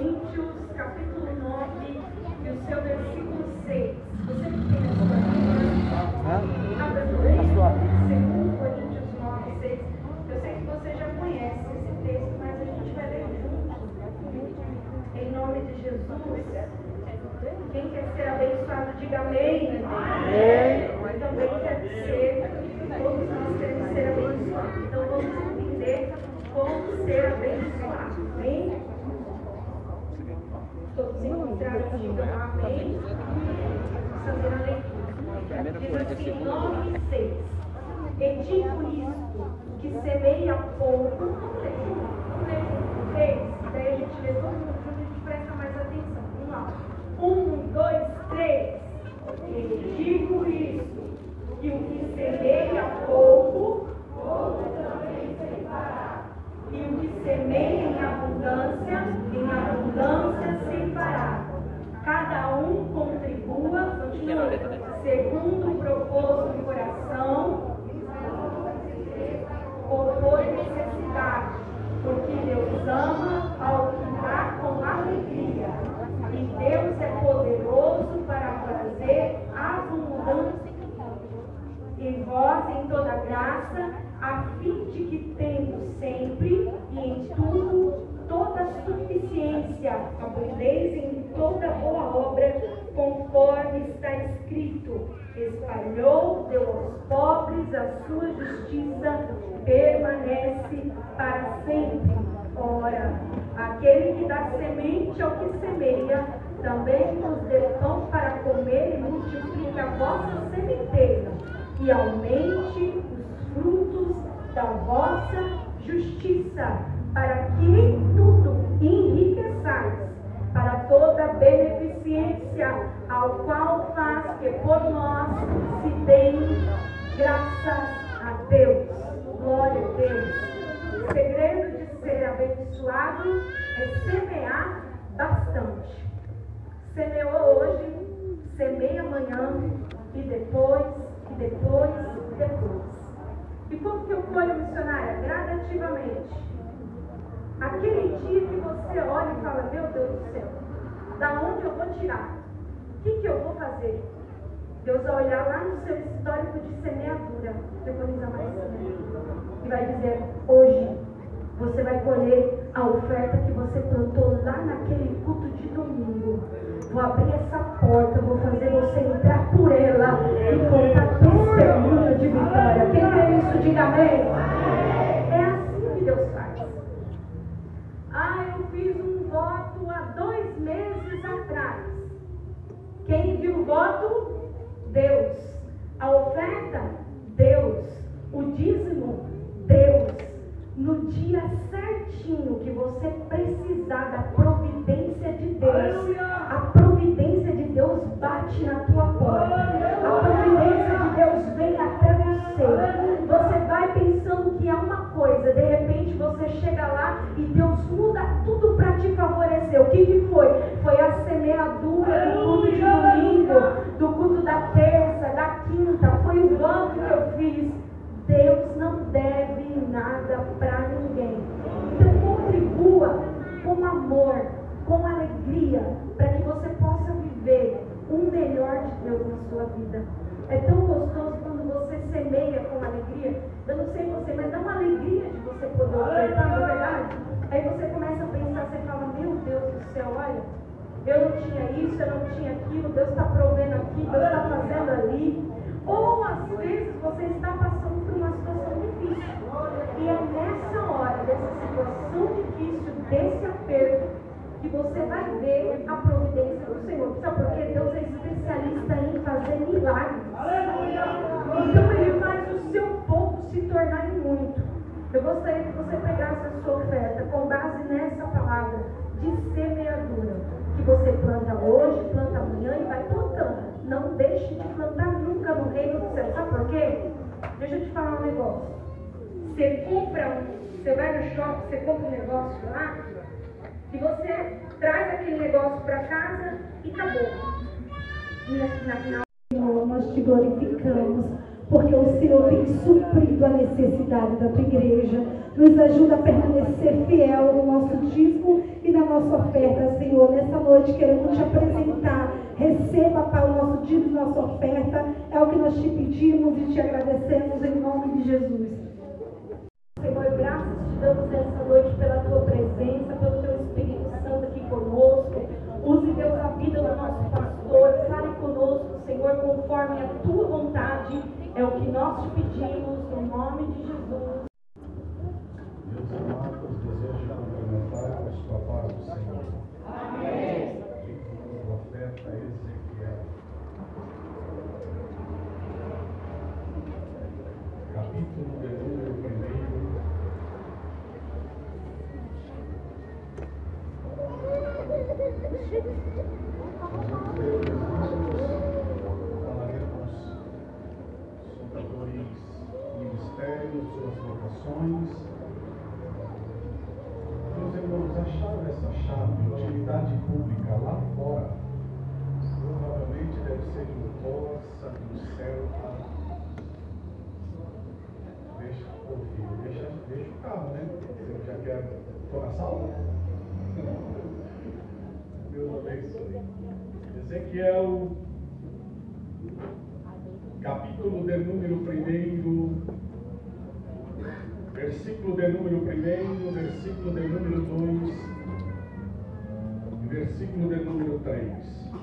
Coríntios, capítulo 9, e o seu versículo 6. Você que tem a sua Bíblia, abra comigo. 2 Coríntios 9, 6. Eu sei que você já conhece esse texto, mas a gente vai ler junto. Em nome de Jesus. Quem quer ser abençoado, diga amém. Amém. Também quer ser, todos nós queremos ser abençoados. Então vamos entender como ser abençoado. Amém? Todos encontraram, digam amém. Vamos fazer a leitura. Diz assim, 9 e 6. E digo isto, que semeia pouco, ler, três, daí a gente lê todo mundo junto, a gente presta mais atenção. Vamos lá. Um, dois, três. E digo isso, que o que semeia pouco, pouco também semeará. E o que semeia em abundância, em abundância semeará. Cada um contribua, continua, segundo o propósito do coração, ou por necessidade, porque Deus ama ao que dá com alegria. E Deus é poderoso para fazer abundância em vós em toda graça, a fim de que tendo sempre e em tudo toda suficiência, abundeis em toda boa Espalhou, deu aos pobres, a sua justiça permanece para sempre. Ora, aquele que dá semente ao que semeia, também nos dê pão para comer e multiplique a vossa sementeira, e aumente os frutos da vossa justiça, para que em tudo enriqueçais para toda beneficência, ao qual faz que por nós se deem graças a Deus. Glória a Deus. O segredo de ser abençoado é semear bastante. Semeou hoje, semeia amanhã, e depois, e depois, e depois. E como que eu colho missionária? Gradativamente. Aquele dia que você olha e fala, meu Deus do céu, da onde eu vou tirar? O que, que eu vou fazer? Deus vai olhar lá no seu histórico de semeadura, preconiza mais e vai dizer, hoje você vai colher a oferta que você plantou lá naquele culto de domingo. Vou abrir essa porta, vou fazer você entrar por ela e contar testemunho de vitória. Quem quer isso, diga amém. É assim que Deus faz. Ah, eu fiz um voto há dois meses atrás. Quem viu o voto? Deus. A oferta? Deus. O dízimo? Deus. No dia certinho que você precisar da providência de Deus, a providência de Deus bate na tua porta. A providência de Deus vem até você. Você vai pensando que é uma coisa, de repente você chega lá e Deus muda tudo para te favorecer. O que, que foi? Foi a semeadura do culto de domingo, do culto da terça, da quinta, foi o banco que eu fiz. Deus não deve nada para ninguém. Então contribua com amor, com alegria, para que você possa viver um melhor de Deus na sua vida. É tão gostoso quando você semeia com alegria. Eu não sei você, mas dá uma alegria de você poder ofertar, não é verdade? Aí você começa a pensar, você fala, meu Deus do céu, olha, eu não tinha isso, eu não tinha aquilo, Deus está provendo aqui, Deus está fazendo ali. Ou às vezes você está passando por uma situação difícil. E é nessa hora, dessa situação difícil, desse aperto, que você vai ver a providência do Senhor. Sabe por quê? Deus é especialista em fazer milagres. Então ele faz o seu pouco se tornar em muito. Eu gostaria que você pegasse a sua oferta com base nessa palavra de semeadura. Que você planta hoje, planta amanhã e vai plantando. Não deixe de plantar nunca no reino do céu. Sabe por quê? Deixa eu te falar um negócio. Você compra um, você vai no shopping, você compra um negócio lá, e você traz aquele negócio para casa e acabou. E na final, Senhor, nós te glorificamos, porque o Senhor tem suprido a necessidade da tua igreja. Nos ajuda a permanecer fiel no nosso dízimo e na nossa oferta, noite queremos te apresentar. Receba, Pai, o nosso dízimo, nossa oferta. É o que nós te pedimos e te agradecemos em nome de Jesus. Senhor, graças te damos essa noite pela tua presença, pelo teu Espírito Santo aqui conosco. Use, Deus, a vida do nosso pastor. Fale conosco, Senhor, conforme a tua vontade. É o que nós te pedimos, no nome de Jesus. Meus amados, desejo cumprimentar a sua paz do Senhor. Amém. Profeta Ezequiel. Capítulo de número primeiro. Nós vamos ler os versículos, falaremos sobre dois ministérios, suas vocações. Meus irmãos, a chave essa chave, utilidade pública lá fora, provavelmente deve ser de um poça, um Celta. Deixa o filho, deixa, deixa o carro, né? Você já quer. Estou na sala? Deus abençoe. Ezequiel, capítulo de número primeiro versículo de número 1, versículo de número 2, versículo de número 3.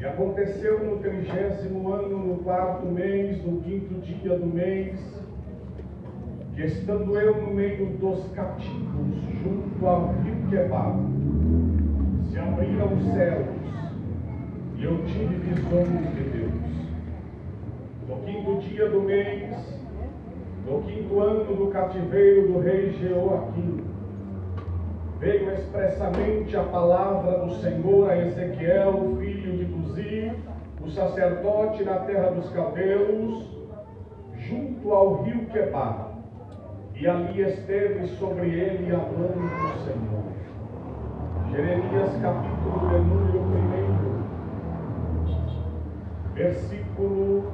E aconteceu no trigésimo ano, no quarto mês, no quinto dia do mês, que estando eu no meio dos cativos, junto ao rio Quebar, se abriram os céus, e eu tive visões de Deus. No quinto dia do mês, no quinto ano do cativeiro do rei Jeoaquim, veio expressamente a palavra do Senhor a Ezequiel, filho de Buzi, o sacerdote na terra dos caldeus, junto ao rio Quebar. E ali esteve sobre ele a mão do Senhor. Jeremias capítulo de número 1, versículo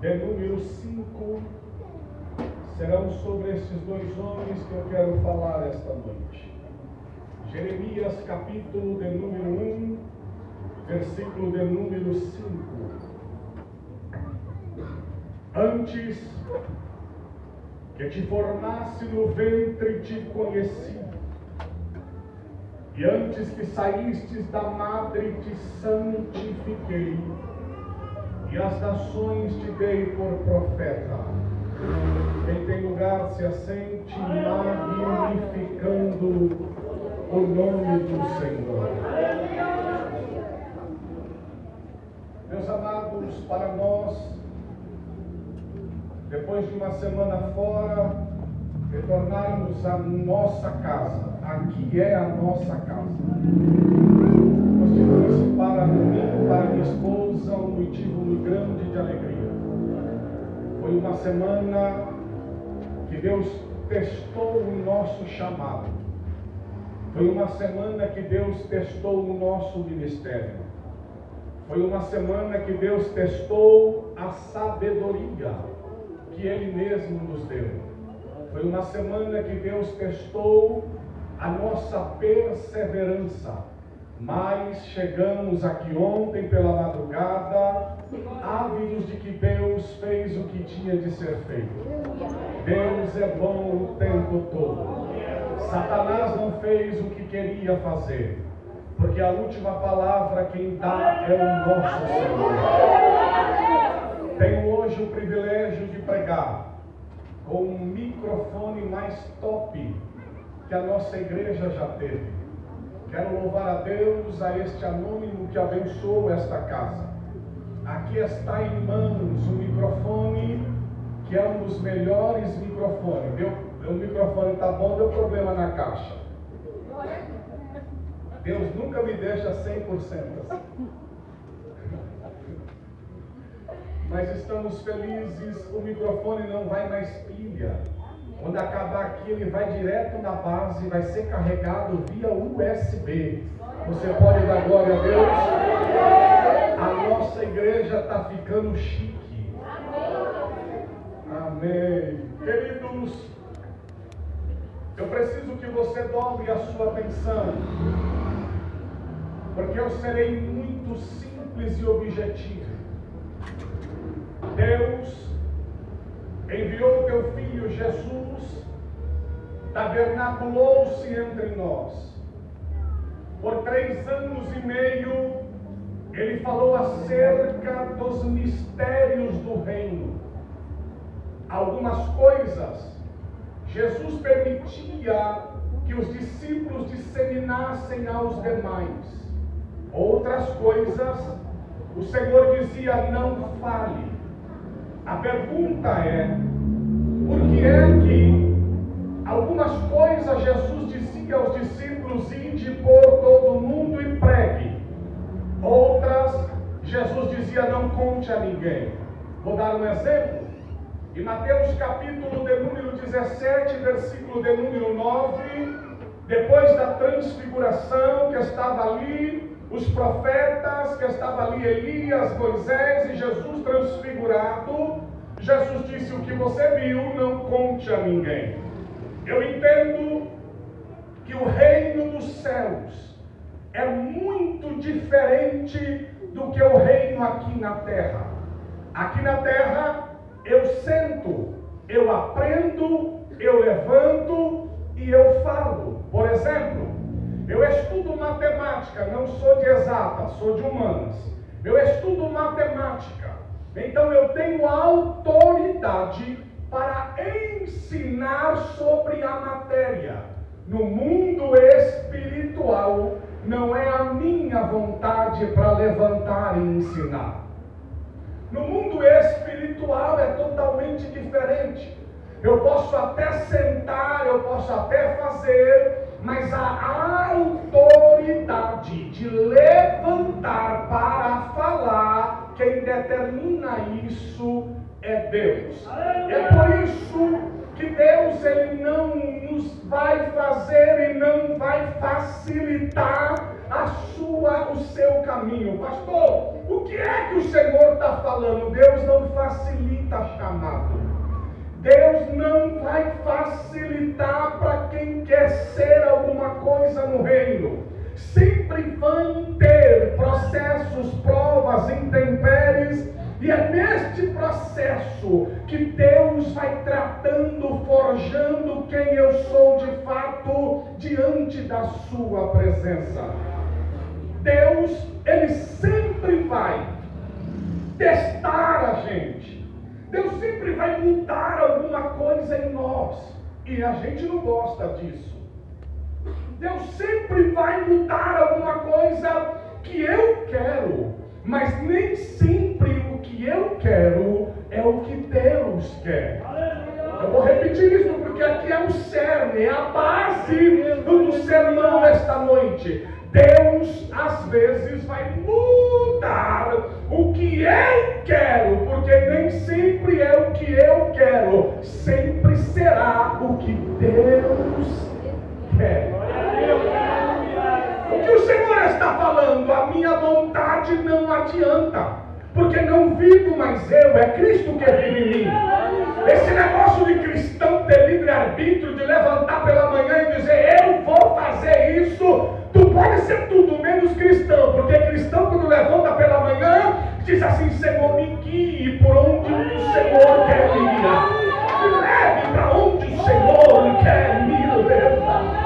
de número 5, serão sobre esses dois homens que eu quero falar esta noite. Jeremias, capítulo de número 1, versículo de número 5. Antes que te formasse no ventre te conheci, e antes que saístes da madre te santifiquei e as nações te dei por profeta. Quem tem lugar se assente, magnificando o nome do Senhor. Meus amados, para nós, depois de uma semana fora, retornarmos à nossa casa. Aqui é a nossa casa. Constitui-se para mim, para minha esposa, um motivo muito grande de alegria. Foi uma semana Deus testou o nosso chamado. Foi uma semana que Deus testou o nosso ministério. Foi uma semana que Deus testou a sabedoria que Ele mesmo nos deu. Foi uma semana que Deus testou a nossa perseverança. Mas chegamos aqui ontem pela madrugada, ávidos de que Deus fez o que tinha de ser feito. Deus é bom o tempo todo. Satanás não fez o que queria fazer, porque a última palavra quem dá é o nosso Senhor. Tenho hoje o privilégio de pregar com um microfone mais top que a nossa igreja já teve. Quero louvar a Deus, a este anônimo que abençoou esta casa. Aqui está em mãos o microfone que é um dos melhores microfones. Deu, o microfone está bom, deu problema na caixa. Deus nunca me deixa 100%. Mas estamos felizes, o microfone não vai mais pilha. Quando acabar aqui, ele vai direto na base, vai ser carregado via USB. Você pode dar glória a Deus? A nossa igreja está ficando chique. Amém. Queridos, Eu preciso que você dobre a sua atenção, porque eu serei muito simples e objetivo. Deus enviou teu filho Jesus, tabernaculou-se entre nós. Por três anos e meio, ele falou acerca dos mistérios do reino. Algumas coisas Jesus permitia que os discípulos disseminassem aos demais. Outras coisas, o Senhor dizia: não fale. A pergunta é: por que é que algumas coisas Jesus dizia aos discípulos: ide por todo mundo e pregue? Outras, Jesus dizia: não conte a ninguém. Vou dar um exemplo. Em Mateus capítulo de número 17, versículo de número 9, depois da transfiguração que estava ali, os profetas, que estava ali Elias, Moisés e Jesus transfigurado, Jesus disse: O que você viu, não conte a ninguém. Eu entendo que o reino dos céus é muito diferente do que o reino aqui na terra. Aqui na terra, eu sento, eu aprendo, eu levanto e eu falo. Por exemplo, eu estudo matemática, não sou de exata, sou de humanas. Eu estudo matemática, então eu tenho autoridade para ensinar sobre a matéria. No mundo espiritual, não é a minha vontade para levantar e ensinar. No mundo espiritual é totalmente diferente. Eu posso até sentar, eu posso até fazer, mas a autoridade de levantar para falar, quem determina isso é Deus. É por isso que Deus ele não nos vai fazer e não vai facilitar a sua, o seu caminho. Pastor, o que é que o Senhor está falando? Deus não facilita chamado. Deus não vai facilitar para quem quer ser alguma coisa no reino. Sempre vão ter processos, provas, intempéries, e é neste processo que Deus vai tratando, forjando quem eu sou de fato diante da Sua presença. Deus, Ele sempre vai testar a gente. Deus sempre vai mudar alguma coisa em nós. E a gente não gosta disso. Deus sempre vai mudar alguma coisa que eu quero, mas nem sempre o que eu quero é o que Deus quer. Eu vou repetir isso porque aqui é o cerne, é a base do sermão esta noite. Deus às vezes vai mudar o que eu quero, porque nem sempre é o que eu quero, sempre será o que Deus quer. O que o Senhor está falando? A minha vontade não adianta porque não vivo mais eu, é Cristo que vive em mim. Esse negócio de cristão ter livre-arbítrio, de levantar pela manhã e dizer eu vou fazer isso, pode ser tudo menos cristão, porque cristão quando levanta pela manhã diz assim, Senhor me guie por onde o Senhor quer me guiar. Me leve para onde o Senhor quer me levar.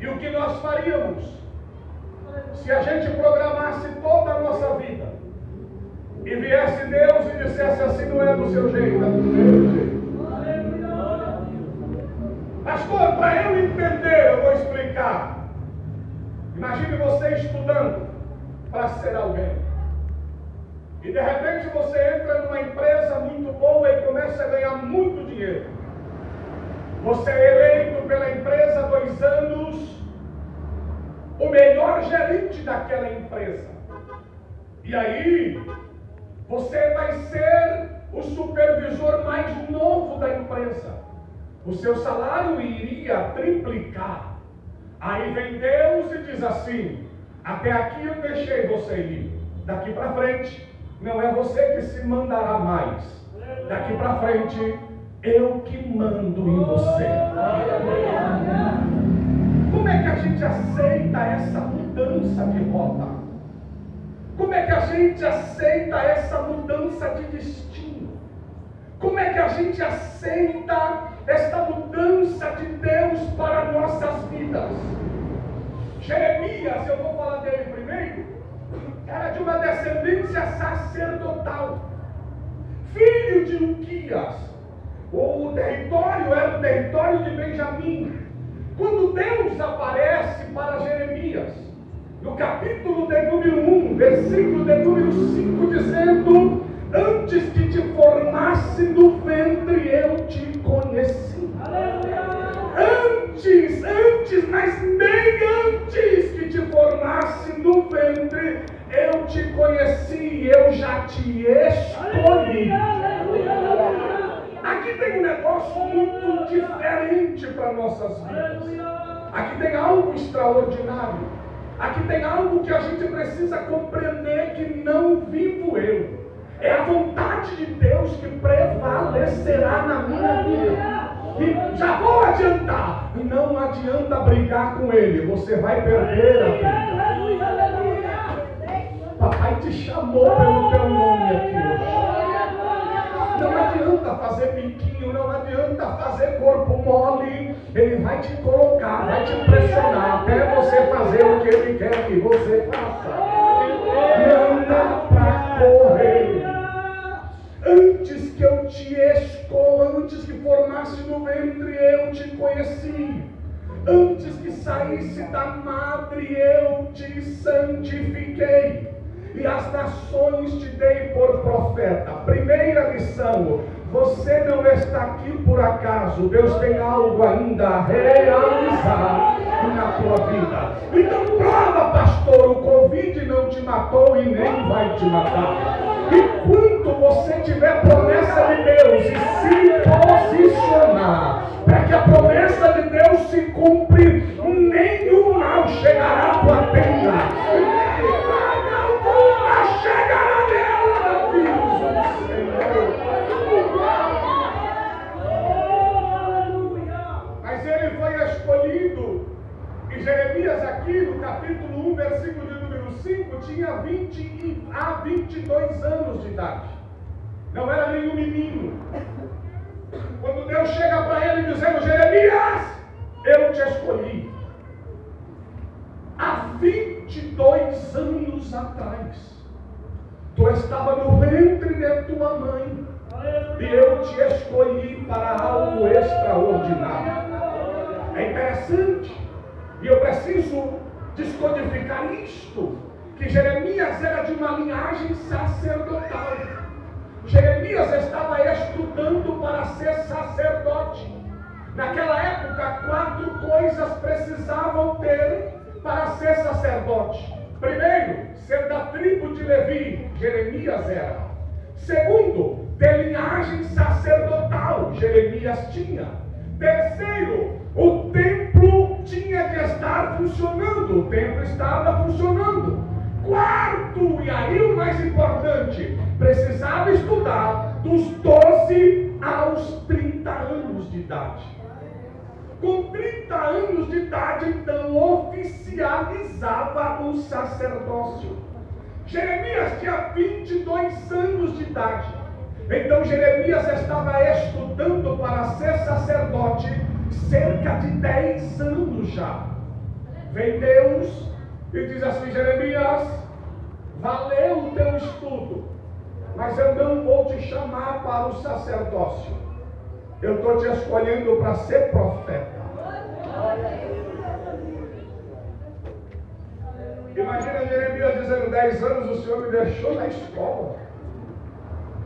E o que nós faríamos? se a gente programasse toda a nossa vida e viesse Deus e dissesse assim, não é do seu jeito, é do meu jeito. Pastor, para eu entender, eu vou explicar. Imagine você estudando para ser alguém. E de repente você entra numa empresa muito boa e começa a ganhar muito dinheiro. Você é eleito pela empresa dois anos o melhor gerente daquela empresa. E aí, você vai ser o supervisor mais novo da empresa. O seu salário iria triplicar. Aí vem Deus e diz assim: Até aqui eu deixei você ir. Daqui para frente, não é você que se mandará mais. Daqui para frente, eu que mando em você. Como é que a gente aceita essa mudança de rota? Como é que a gente aceita essa mudança de destino? Como é que a gente aceita esta mudança de Deus para nossas vidas? Jeremias, eu vou falar dele primeiro, era de uma descendência sacerdotal, filho de Uquias. O território era o território de Benjamim. Quando Deus aparece para Jeremias, no capítulo de número 1, versículo de número 5, dizendo: Antes que te formasse no ventre, eu conheci. Antes, antes, mas bem antes que te formasse no ventre, eu te conheci, eu já te escolhi. Aqui tem um negócio muito diferente para nossas vidas. Aqui tem algo extraordinário. Aqui tem algo que a gente precisa compreender que não vivo eu. É a vontade de Deus que prevalecerá na minha vida. E já vou adiantar. E não adianta brigar com ele. Você vai perder a vida. Papai te chamou pelo teu nome aqui hoje. Não adianta fazer biquinho, não adianta fazer corpo mole. Ele vai te colocar, vai te pressionar até você fazer o que ele quer que você faça. Saísse da madre, eu te santifiquei e as nações te dei por profeta. Primeira lição: você não está aqui por acaso, Deus tem algo ainda a realizar na tua vida. Então, prova, pastor: o Covid não te matou e nem vai te matar. Enquanto você tiver promessa de Deus e se posicionar para que a promessa de Deus se cumpre, nenhum mal chegará à tua tenda chegará nela, Deus Mas ele foi escolhido. E Jeremias, aqui no capítulo 1, versículo de número 5, tinha 20 a 22 anos de idade. Não era nenhum menino. Quando Deus chega para ele dizendo: Jeremias, eu te escolhi. Há 22 anos atrás. Tu estava no ventre de tua mãe. E eu te escolhi para algo extraordinário. É interessante. E eu preciso descodificar isto. Que Jeremias era de uma linhagem sacerdotal. Jeremias estava estudando para ser sacerdote. Naquela época, quatro coisas precisavam ter para ser sacerdote. Primeiro, ser da tribo de Levi, Jeremias era. Segundo, de linhagem sacerdotal, Jeremias tinha. Terceiro, o templo tinha de estar funcionando, o templo estava funcionando. Quarto, e aí o mais importante, precisava estudar dos 12 aos 30 anos de idade. Com 30 anos de idade, então, oficializava o sacerdócio. Jeremias tinha 22 anos de idade. Então Jeremias estava estudando para ser sacerdote cerca de 10 anos já. Vem Deus e diz assim: Jeremias, valeu o teu estudo, mas eu não vou te chamar para o sacerdócio. Eu estou te escolhendo para ser profeta. Imagina Jeremias dizendo: 10 anos o Senhor me deixou na escola.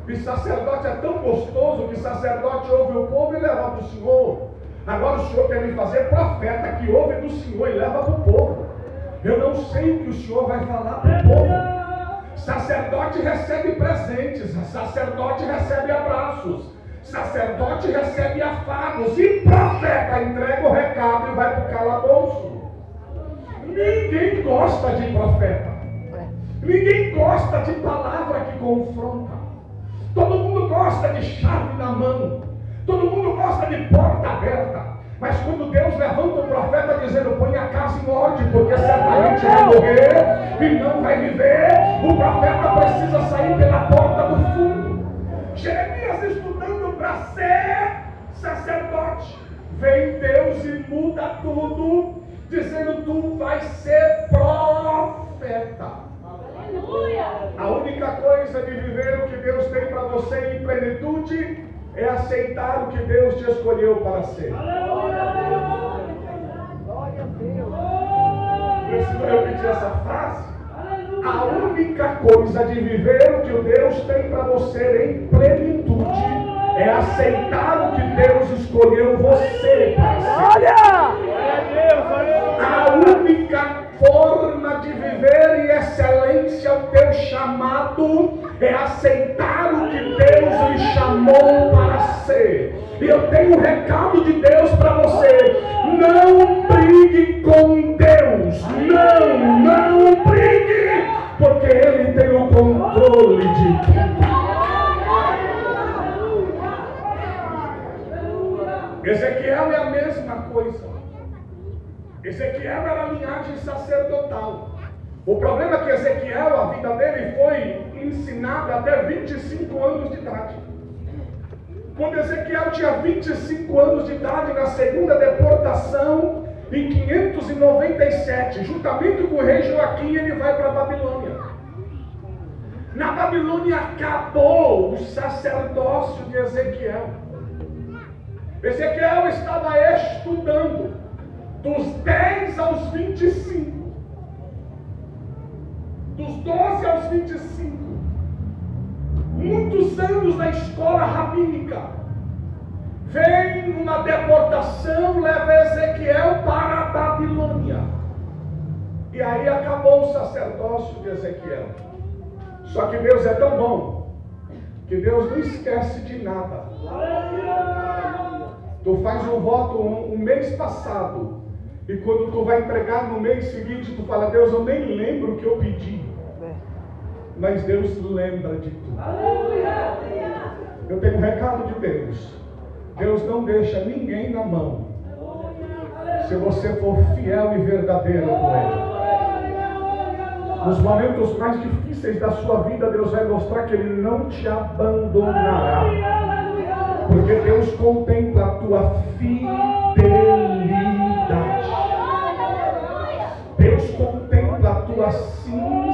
E sacerdote é tão gostoso que sacerdote ouve o povo e leva para o Senhor. Agora o Senhor quer me fazer profeta que ouve do Senhor e leva para o povo. Eu não sei o que o Senhor vai falar para o povo. Sacerdote recebe presentes, sacerdote recebe abraços, Sacerdote recebe afagos e profeta entrega o recado e vai para o calabouço. Ninguém gosta de profeta. Ninguém gosta de palavra que confronta. Todo mundo gosta de chave na mão. Todo mundo gosta de porta aberta. Mas quando Deus levanta o profeta dizendo, põe a casa em ordem, porque certamente vai morrer e não vai viver, o profeta precisa sair pela porta do fundo. Jeremias estudando para ser sacerdote. Vem Deus e muda tudo, dizendo, tu vais ser profeta. Aleluia. A única coisa de viver o que Deus tem para você em plenitude é aceitar o que Deus te escolheu para ser. Preciso repetir essa frase. A única coisa de viver o que Deus tem para você em plenitude é aceitar o que Deus escolheu você para ser. Olha! A única forma de viver em excelência o teu chamado é aceitar o que Deus lhe chamou para ser. E eu tenho um recado de Deus para você: não brigue com Deus, não, não brigue, coisa. Ezequiel era linhagem sacerdotal. O problema é que Ezequiel, a vida dele foi ensinada até 25 anos de idade. Quando Ezequiel tinha 25 anos de idade, na segunda deportação, em 597, juntamente com o rei Joaquim, ele vai para a Babilônia. Na Babilônia acabou o sacerdócio de Ezequiel. Ezequiel estava estudando dos 10 aos 25, dos 12 aos 25, muitos anos na escola rabínica. Vem uma deportação, leva Ezequiel para a Babilônia. E aí acabou o sacerdócio de Ezequiel. Só que Deus é tão bom que Deus não esquece de nada. Tu faz um voto um, um mês passado e quando tu vai entregar no mês seguinte, tu fala, Deus, eu nem lembro o que eu pedi. É. Mas Deus lembra de tudo. Eu tenho um recado de Deus. Deus não deixa ninguém na mão. Se você for fiel e verdadeiro com Ele. Nos momentos mais difíceis da sua vida, Deus vai mostrar que Ele não te abandonará. Porque Deus contempla a tua fidelidade. Deus contempla a tua sinceridade.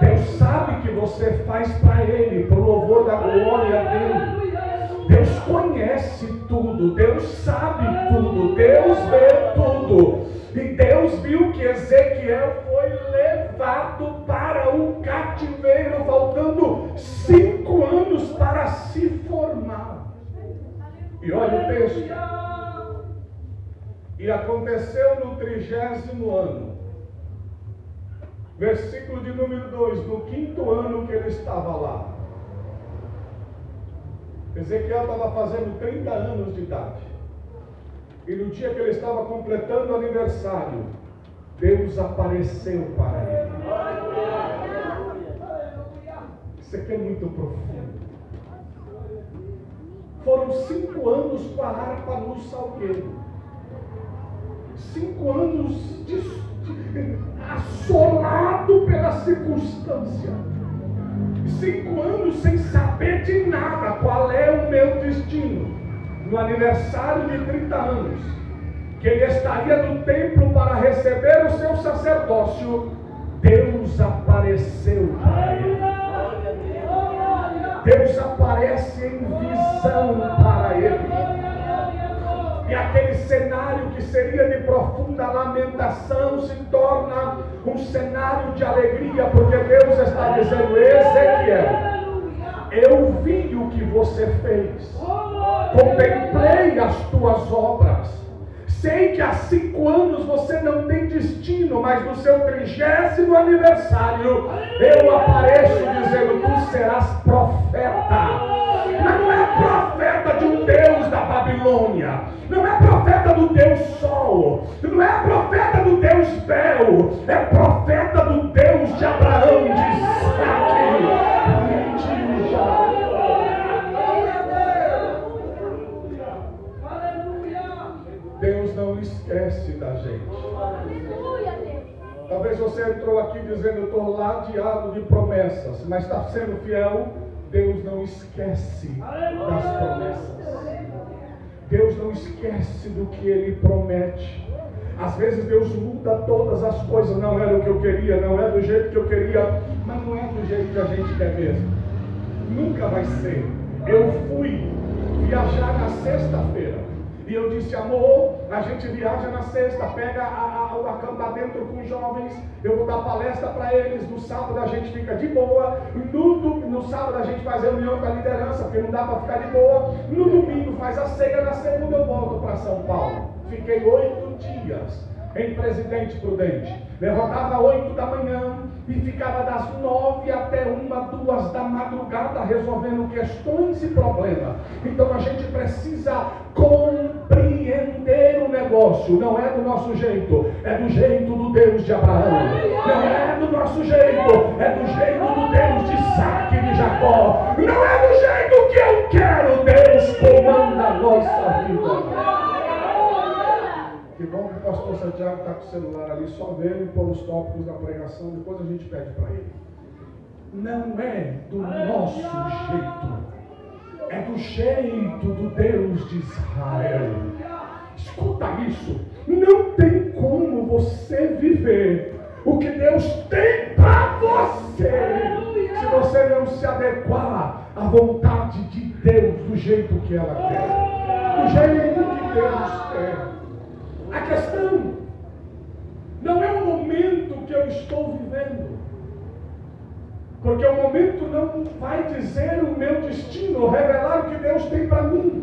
Deus sabe que você faz para Ele, para o louvor da glória dEle. Deus conhece tudo, Deus sabe tudo, Deus vê tudo. E Deus viu que Ezequiel foi levado para o cativeiro, faltando cinco anos para se formar. E olha o texto. E aconteceu no trigésimo ano, versículo de número 2, no quinto ano que ele estava lá. Ezequiel estava fazendo 30 anos de idade. E no dia que ele estava completando o aniversário, Deus apareceu para ele. Isso aqui é muito profundo. Foram cinco anos com a harpa no salgueiro cinco anos de, de, assolado pela circunstância. Cinco anos sem saber de nada qual é o meu destino. No aniversário de 30 anos, que ele estaria no templo para receber o seu sacerdócio, Deus apareceu. Deus aparece em visão seria de profunda lamentação se torna um cenário de alegria, porque Deus está dizendo: Ezequiel, eu vi o que você fez, contemplei as tuas obras. Sei que há cinco anos você não tem destino, mas no seu trigésimo aniversário eu apareço dizendo: Tu serás profeta mas não é profeta Babilônia, não é profeta do Deus Sol, não é profeta do Deus Bel, é profeta do Deus de Abraão, de Isaac. Deus não esquece da gente. Talvez você entrou aqui dizendo, eu estou ladeado de promessas, mas está sendo fiel. Deus não esquece das promessas. Deus não esquece do que Ele promete. Às vezes Deus muda todas as coisas, não era o que eu queria, não é do jeito que eu queria, mas não é do jeito que a gente quer mesmo. Nunca vai ser. Eu fui viajar na sexta-feira. E eu disse, amor, a gente viaja na sexta, pega a, a, o acampamento com jovens, eu vou dar palestra para eles, no sábado a gente fica de boa, no, no sábado a gente faz reunião com a liderança, porque não dá para ficar de boa, no domingo faz a ceia, na segunda eu volto para São Paulo. Fiquei oito dias em Presidente Prudente. Levantava oito da manhã e ficava das nove até uma, duas da madrugada resolvendo questões e problemas. Então a gente precisa compreender o negócio. Não é do nosso jeito, é do jeito do Deus de Abraão. Não é do nosso jeito, é do jeito do Deus de Isaac e de Jacó. Não é do jeito que eu quero. Deus comanda a nossa vida. Que bom que o pastor Santiago está com o celular ali, só vendo pôr os tópicos da pregação, depois a gente pede para ele. Não é do nosso jeito, é do jeito do Deus de Israel. Escuta isso, não tem como você viver o que Deus tem para você, se você não se adequar à vontade de Deus do jeito que ela quer, do jeito que Deus quer. A questão não é o momento que eu estou vivendo. Porque o momento não vai dizer o meu destino, revelar o que Deus tem para mim.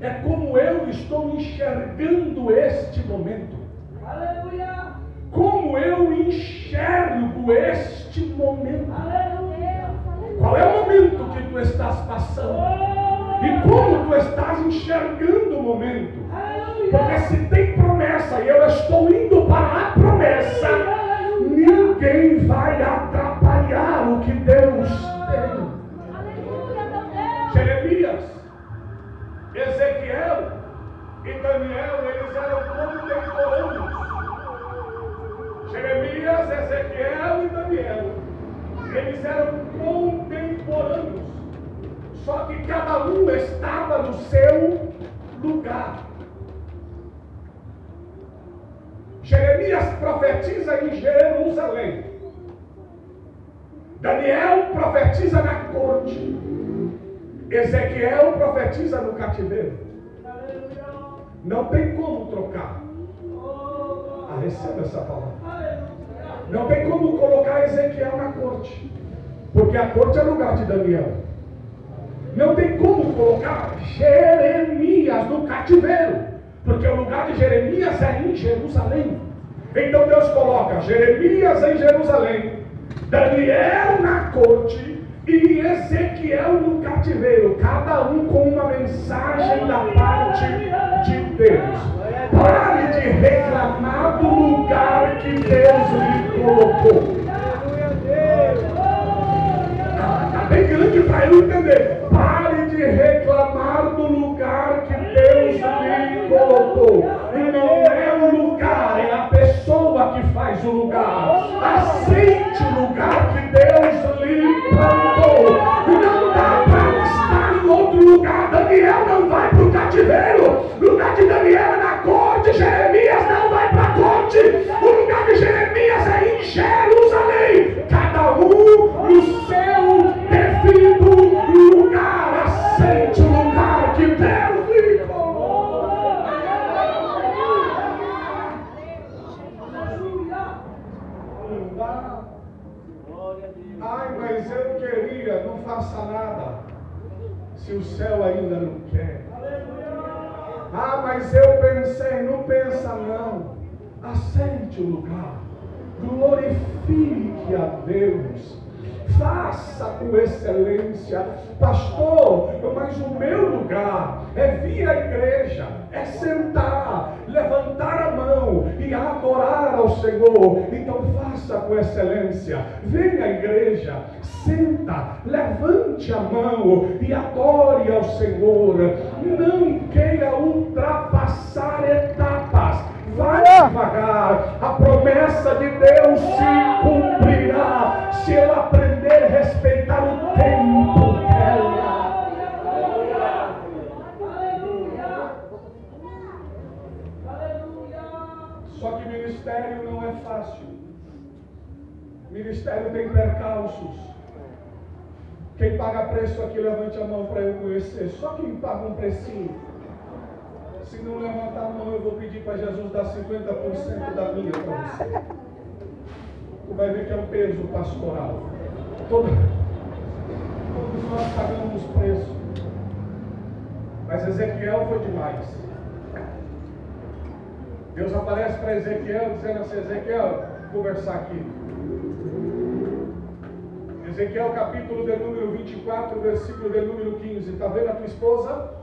É como eu estou enxergando este momento. Aleluia! Como eu enxergo este momento. Aleluia! Qual é o momento que tu estás passando? E como tu estás enxergando o momento? Ezequiel e Daniel, eles eram contemporâneos. Jeremias, Ezequiel e Daniel, eles eram contemporâneos. Só que cada um estava no seu lugar. Jeremias profetiza em Jerusalém. Daniel profetiza na corte. Ezequiel profetiza no cativeiro. Não tem como trocar. Ah, receba essa palavra. Não tem como colocar Ezequiel na corte. Porque a corte é lugar de Daniel. Não tem como colocar Jeremias no cativeiro, porque o lugar de Jeremias é em Jerusalém. Então Deus coloca Jeremias em Jerusalém, Daniel na corte e Ezequiel no cativeiro, cada um com uma mensagem da parte de Deus. Pare de reclamar do lugar que Deus lhe colocou. Está bem grande para ele entender. Pare de reclamar do lugar que Deus lhe colocou. E não é o lugar, é a pessoa que faz o lugar. Então faça com excelência. Venha à igreja, senta, levante a mão e adore ao Senhor. Não queira ultrapassar etapas. Vai devagar. A promessa de Deus se cumprirá se eu aprender Ministério tem percalços. Quem paga preço aqui, levante a mão para eu conhecer. Só quem paga um precinho. Se não levantar a mão, eu vou pedir para Jesus dar 50% da minha para você. Tu vai ver que é um peso pastoral. Todo, todos nós pagamos preço. Mas Ezequiel foi demais. Deus aparece para Ezequiel dizendo assim, Ezequiel, conversar aqui. Ezequiel capítulo de número 24, versículo de número 15. Está vendo a tua esposa?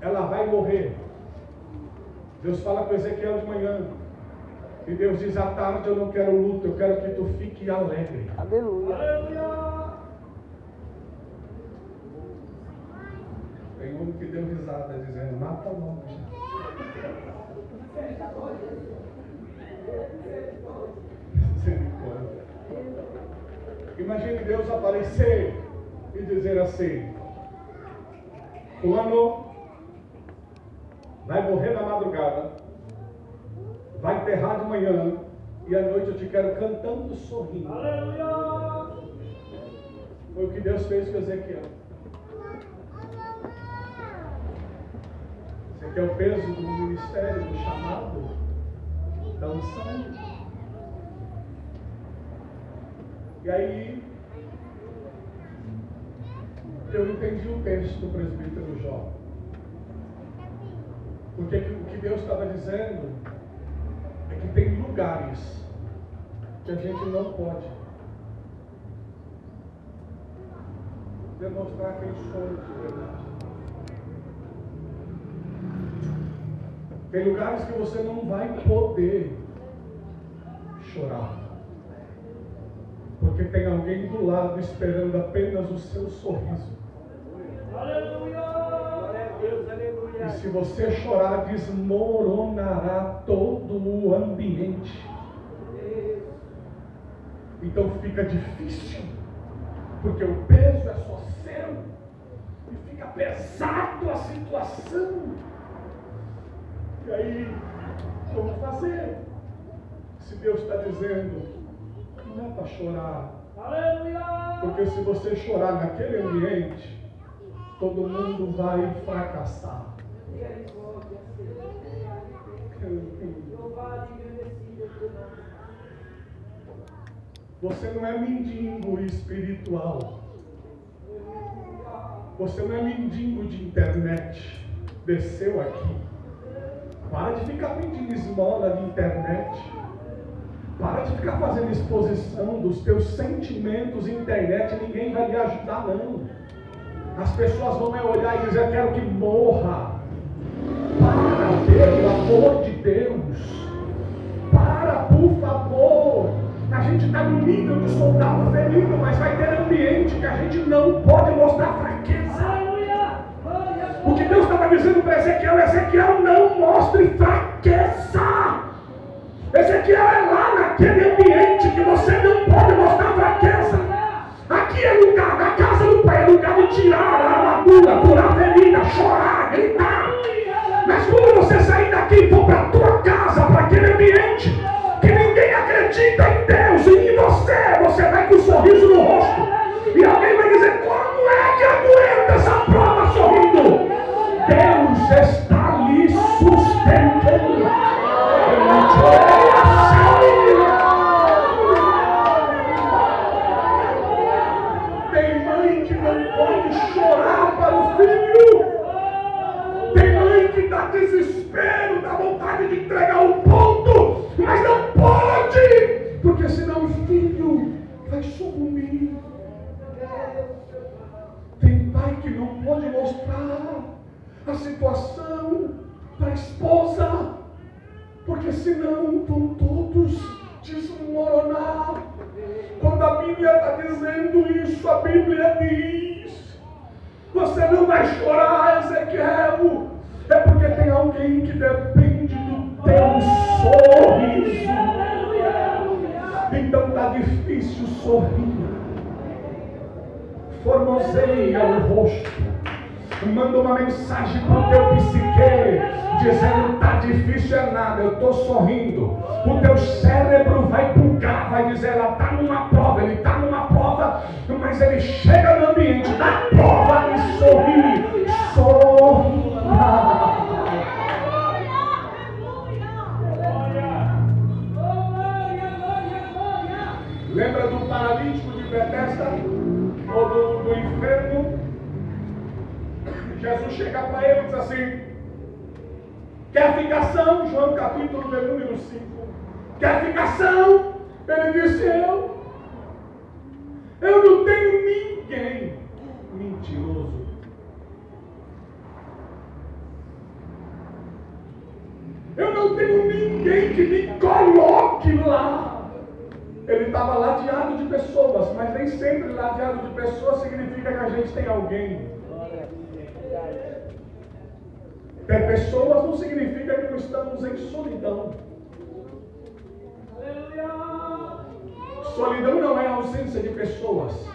Ela vai morrer. Deus fala com Ezequiel de manhã. E Deus diz, à tarde eu não quero luto, eu quero que tu fique alegre. Aleluia. Tem um que deu risada dizendo, mata logo. Misericórdia. Imagine Deus aparecer e dizer assim: Fulano vai morrer na madrugada, vai enterrar de manhã, e à noite eu te quero cantando, sorrindo. Foi o que Deus fez com Ezequiel. Esse aqui é o peso do ministério, do chamado, da unção. E aí, eu entendi o texto do presbítero Jó. Porque o que Deus estava dizendo é que tem lugares que a gente não pode demonstrar quem somos de verdade. Tem lugares que você não vai poder chorar. Porque tem alguém do lado esperando apenas o seu sorriso. Aleluia. E se você chorar, desmoronará todo o ambiente. Então fica difícil, porque o peso é só seu, e fica pesado a situação. E aí, como fazer? Se Deus está dizendo, não é para chorar. Aleluia. Porque se você chorar naquele ambiente, todo mundo vai fracassar. Você não é mendigo espiritual. Você não é mendigo de internet. Desceu aqui. Para de ficar pedindo esmola de internet. Para de ficar fazendo exposição dos teus sentimentos na internet. Ninguém vai lhe ajudar, não. As pessoas vão me olhar e dizer: quero que morra. Para, pelo amor de Deus. Para, por favor. A gente está no nível de soldado ferido, mas vai ter ambiente que a gente não pode mostrar fraqueza. O que Deus estava dizendo para Ezequiel, Ezequiel não mostre fraqueza. Ezequiel é lá naquele ambiente que você não pode mostrar fraqueza. Aqui é lugar, na casa do Pai, é lugar de tirar a armadura, curar a ferida, chorar, gritar. Mas quando você sair daqui e for para a tua casa, para aquele ambiente que ninguém acredita em Deus e em você, você vai com um sorriso no rosto. E alguém vai dizer, como é que aguenta essa prova sorrindo? Deus está lhe sustentando. Não vai chorar, Ezequiel, é porque tem alguém que depende do teu sorriso. Então está difícil sorrir. Formoseia o rosto. Manda uma mensagem para o teu psique, dizendo: está difícil é nada, eu estou sorrindo. O teu cérebro vai bugar, vai dizer: ela está numa prova, ele está numa prova, mas ele chega no ambiente da prova e sorri. Jesus chega para ele e diz assim: Quer ficação? João capítulo de número 5. Quer ficação? Ele disse: Eu. Eu não tenho ninguém mentiroso. Eu não tenho ninguém que me coloque lá. Ele estava ladeado de pessoas, mas nem sempre ladeado de pessoas significa que a gente tem alguém. Ter pessoas não significa que não estamos em solidão. Solidão não é ausência de pessoas.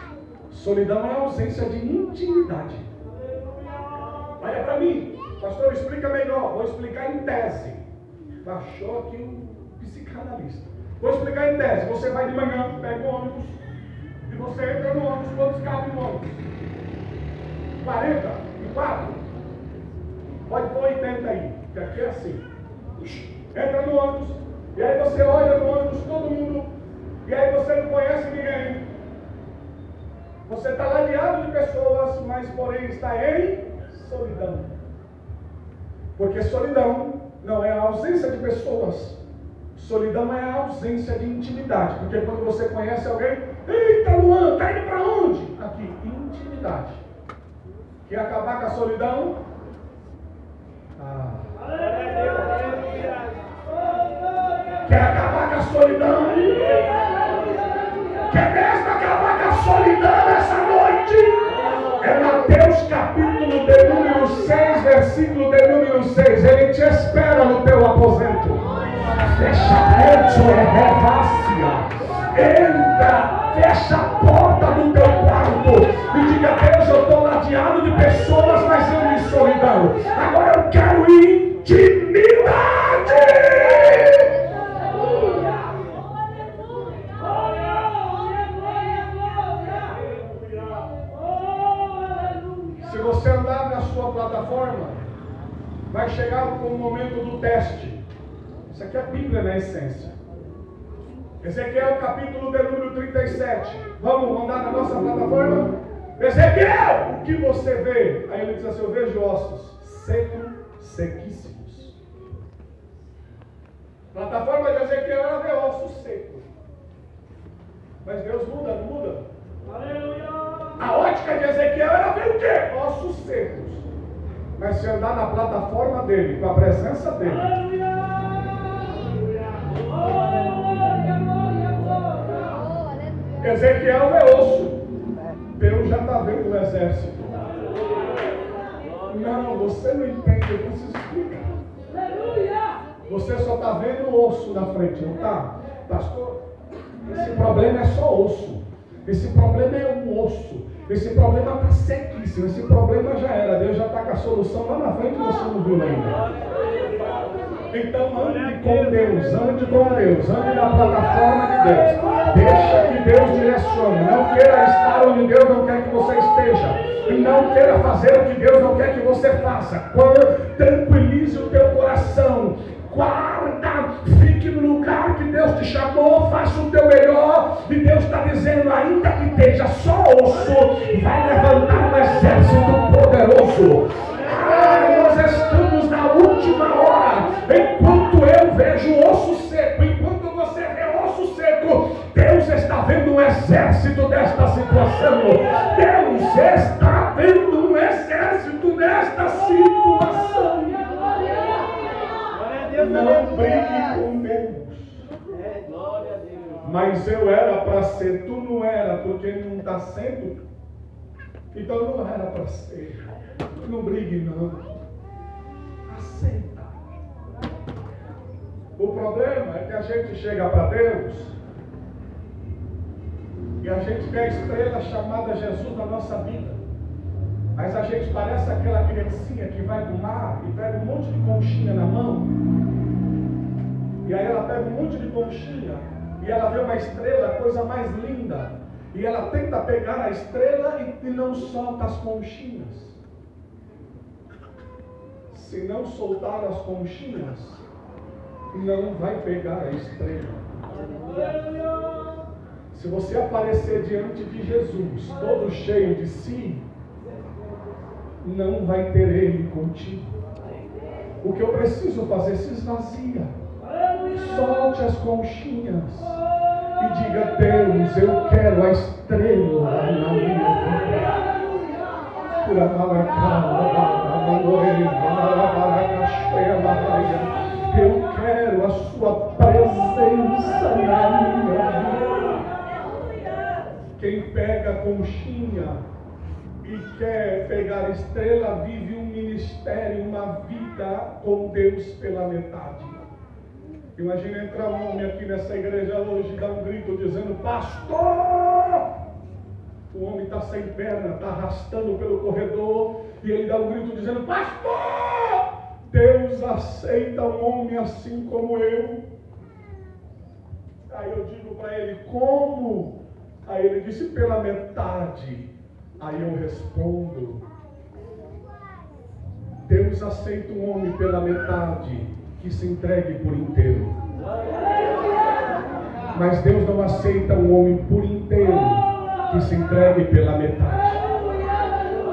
Solidão é ausência de intimidade. Olha para mim, pastor, explica melhor. Vou explicar em tese. Baixou aqui um psicanalista. Vou explicar em tese. Você vai de manhã, pega o ônibus, e você entra no ônibus, quantos cabem no ônibus? 44? Pode pôr 80 aí, que aqui é assim. Entra no ônibus, e aí você olha no ônibus, todo mundo, e aí você não conhece ninguém. Você está ladeado de pessoas, mas porém está em solidão. Porque solidão não é a ausência de pessoas, Solidão é a ausência de intimidade. Porque quando você conhece alguém, eita Luan, tá indo para onde? Aqui, intimidade. Quer acabar com a solidão? Ah. Quer acabar com a solidão? Quer mesmo acabar com a solidão essa noite? É Mateus capítulo de número 6, versículo de número 6. Ele te espera no teu aposento fechamento é revácia. Entra, fecha a porta do teu quarto Bíblia na essência. Ezequiel capítulo de número 37. Vamos andar na nossa plataforma? Ezequiel, o que você vê? Aí ele diz assim: Eu vejo ossos secos, sequíssimos. Plataforma de Ezequiel ela vê ossos secos. Mas Deus muda, não muda? Aleluia! A ótica de Ezequiel era ver o quê? Ossos secos. Mas se andar na plataforma dele, com a presença dele. Aleluia! Ezequiel é osso. Deus já está vendo o exército. Não, você não entende, eu preciso explicar. Você só está vendo o osso na frente, não está? Pastor, esse problema é só osso. Esse problema é um osso. Esse problema está sequíssimo. Esse problema já era. Deus já está com a solução lá na frente e você não viu ainda. Então ande com Deus, ande com Deus, ande na plataforma de Deus. Deixa que Deus direcione. Não queira estar onde Deus não quer que você esteja. E não queira fazer o que Deus não quer que você faça. Quando tranquilize o teu coração. Guarda, fique no lugar que Deus te chamou, faça o teu melhor. E Deus está dizendo, ainda que esteja só osso, vai levantar um exército poderoso. Ah, nós estamos na última. Enquanto eu vejo osso seco, enquanto você vê osso seco, Deus está vendo um exército desta situação. Deus está vendo um exército desta situação. Não brigue com Deus. Mas eu era para ser, tu não era, porque não está sendo. Então não era para ser. Não brigue não. Aceita. O problema é que a gente chega para Deus E a gente vê a estrela chamada Jesus na nossa vida. Mas a gente parece aquela criancinha que vai do mar e pega um monte de conchinha na mão. E aí ela pega um monte de conchinha e ela vê uma estrela, coisa mais linda. E ela tenta pegar a estrela e não solta as conchinhas. Se não soltar as conchinhas, não vai pegar a estrela. Se você aparecer diante de Jesus, todo cheio de si, não vai ter ele contigo. O que eu preciso fazer se esvazia. Solte as conchinhas e diga: Deus, eu quero a estrela na minha vida. Eu quero a sua presença na minha vida. Quem pega conchinha e quer pegar estrela vive um ministério, uma vida com Deus pela metade. Imagina entrar um homem aqui nessa igreja hoje e dar um grito dizendo: Pastor! O homem está sem perna, está arrastando pelo corredor e ele dá um grito dizendo: Pastor! Deus aceita um homem assim como eu. Aí eu digo para ele: Como? Aí ele disse: Pela metade. Aí eu respondo: Deus aceita um homem pela metade que se entregue por inteiro. Mas Deus não aceita um homem por inteiro que se entregue pela metade.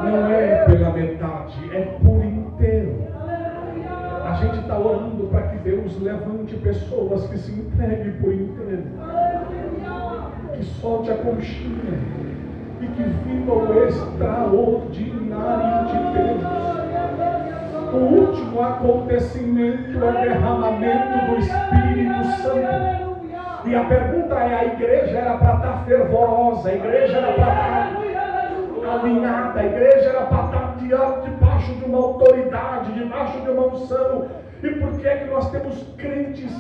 Não é pela metade, é por inteiro. Gente está orando para que Deus levante pessoas que se entreguem por inteiro. Que solte a conchinha e que viva o extraordinário de Deus. O último acontecimento é o derramamento do Espírito Santo. E a pergunta é: a igreja era para estar fervorosa, a igreja era para estar alinhada, a igreja era para estar debaixo de uma autoridade, debaixo de uma unção. E por que é que nós temos crentes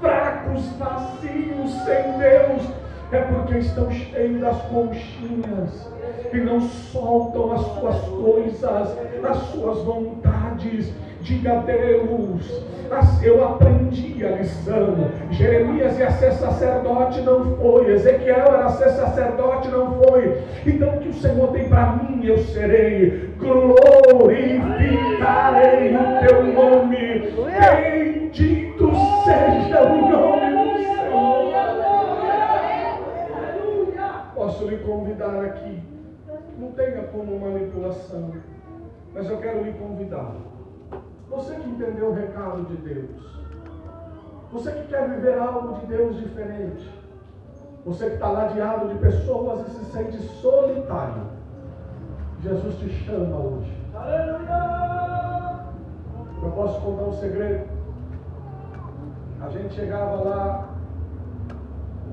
fracos, vazios, sem Deus? É porque estão cheios das conchinhas e não soltam as suas coisas, as suas vontades. Diga a Deus, eu aprendi a lição. Jeremias ia ser sacerdote, não foi. Ezequiel era ser sacerdote, não foi. Então o que o Senhor tem para mim, eu serei. Glorificarei o teu nome. Bendito seja o nome do Senhor. Posso lhe convidar aqui. Não tenha como manipulação. Mas eu quero lhe convidar. Você que entendeu o recado de Deus. Você que quer viver algo de Deus diferente. Você que está ladeado de pessoas e se sente solitário. Jesus te chama hoje. Eu posso contar um segredo. A gente chegava lá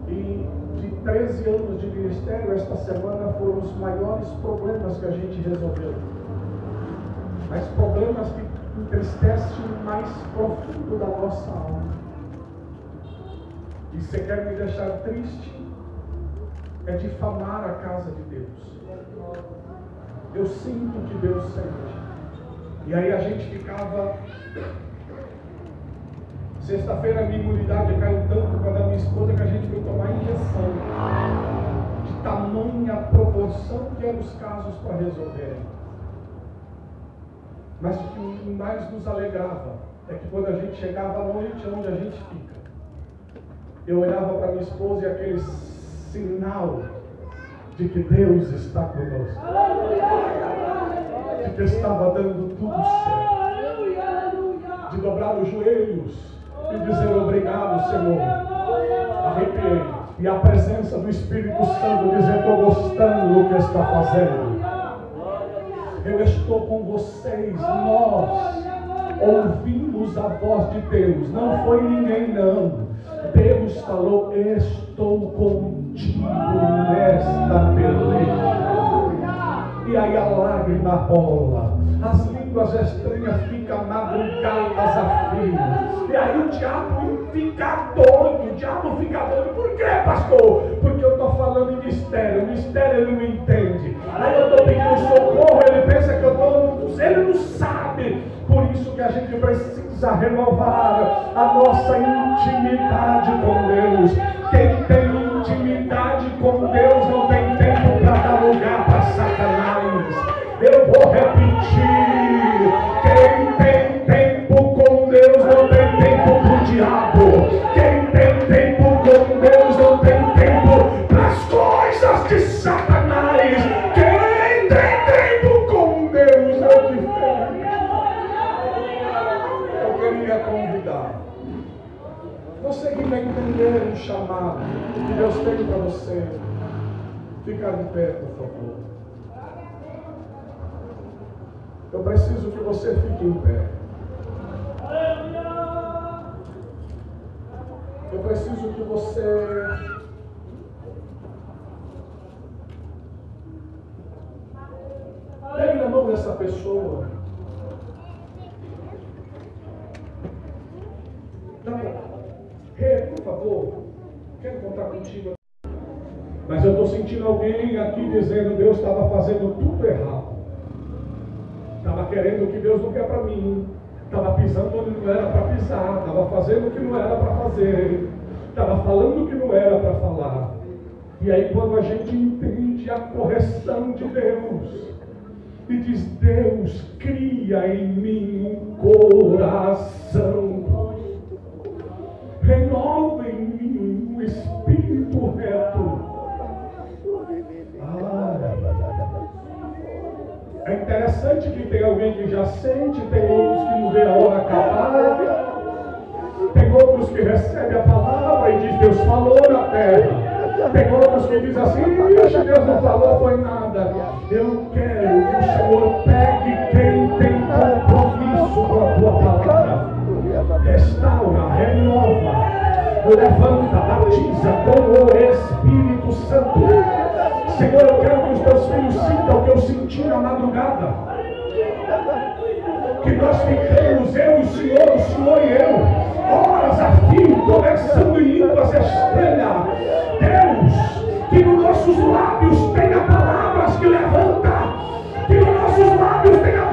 e de 13 anos de ministério, esta semana foram os maiores problemas que a gente resolveu. Mas problemas que entristecem o mais profundo da nossa alma. E você quer me deixar triste? É difamar a casa de Deus. Eu sinto que Deus sente. E aí a gente ficava. Sexta-feira a minha imunidade caiu tanto com a minha esposa que a gente foi tomar injeção. De tamanha proporção que eram os casos para resolverem. Mas o que mais nos alegrava é que quando a gente chegava à noite onde a gente fica, eu olhava para minha esposa e aquele sinal de que Deus está conosco. De que estava dando tudo certo. De dobrar os joelhos e dizer obrigado, Senhor. Arrepiei. E a presença do Espírito Santo dizer: estou gostando do que está fazendo. Eu estou com vocês. Nós ouvimos a voz de Deus. Não foi ninguém, não. Deus falou: Estou nesta beleza. E aí a lágrima rola. As línguas estranhas ficam madrugadas a fio. E aí o diabo fica doido. O diabo fica doido. Por quê, pastor? Porque eu estou falando em mistério. O mistério ele não entende. Aí eu estou pedindo socorro. Ele pensa que eu estou. Ele não sabe. Por isso que a gente precisa renovar a nossa intimidade com Deus. Quem tem intimidade com Deus não tem tempo para dar lugar para Satanás. Eu vou repetir. Quem tem tempo com Deus não tem tempo para o diabo. Quem tem tempo com Deus não tem tempo para as coisas de Satanás. Quem tem tempo com Deus é diferente. Eu queria convidar. Você que quer entender o chamado que Deus tem para você, ficar de pé, por favor. Eu preciso que você fique em pé. Eu preciso que você pegue na mão dessa pessoa. Não, Rê, por favor, quero contar contigo. Mas eu estou sentindo alguém aqui dizendo Deus estava fazendo tudo errado. Estava querendo o que Deus não quer para mim. Estava pisando onde não era para pisar. Estava fazendo o que não era para fazer. Estava falando o que não era para falar. E aí quando a gente entende a correção de Deus e diz, Deus cria em mim um coração. Renova em mim um espírito reto. Ah, é interessante que tem alguém que já sente, tem outros que não vê a hora acabar, tem outros que recebem a palavra e diz Deus falou na terra. Tem outros que dizem assim, Ixi, Deus não falou, foi nada. Eu quero que o Senhor pegue quem tem compromisso com a tua palavra. Restaura, renova, levanta, batiza com o Espírito Santo. Senhor, eu quero que os teus filhos sintam o que eu senti na madrugada. Que nós ficamos, eu e o Senhor, o Senhor e eu, horas a fim, conversando em línguas estranhas. Deus, que nos nossos lábios tenha palavras que levanta, que nos nossos lábios tenha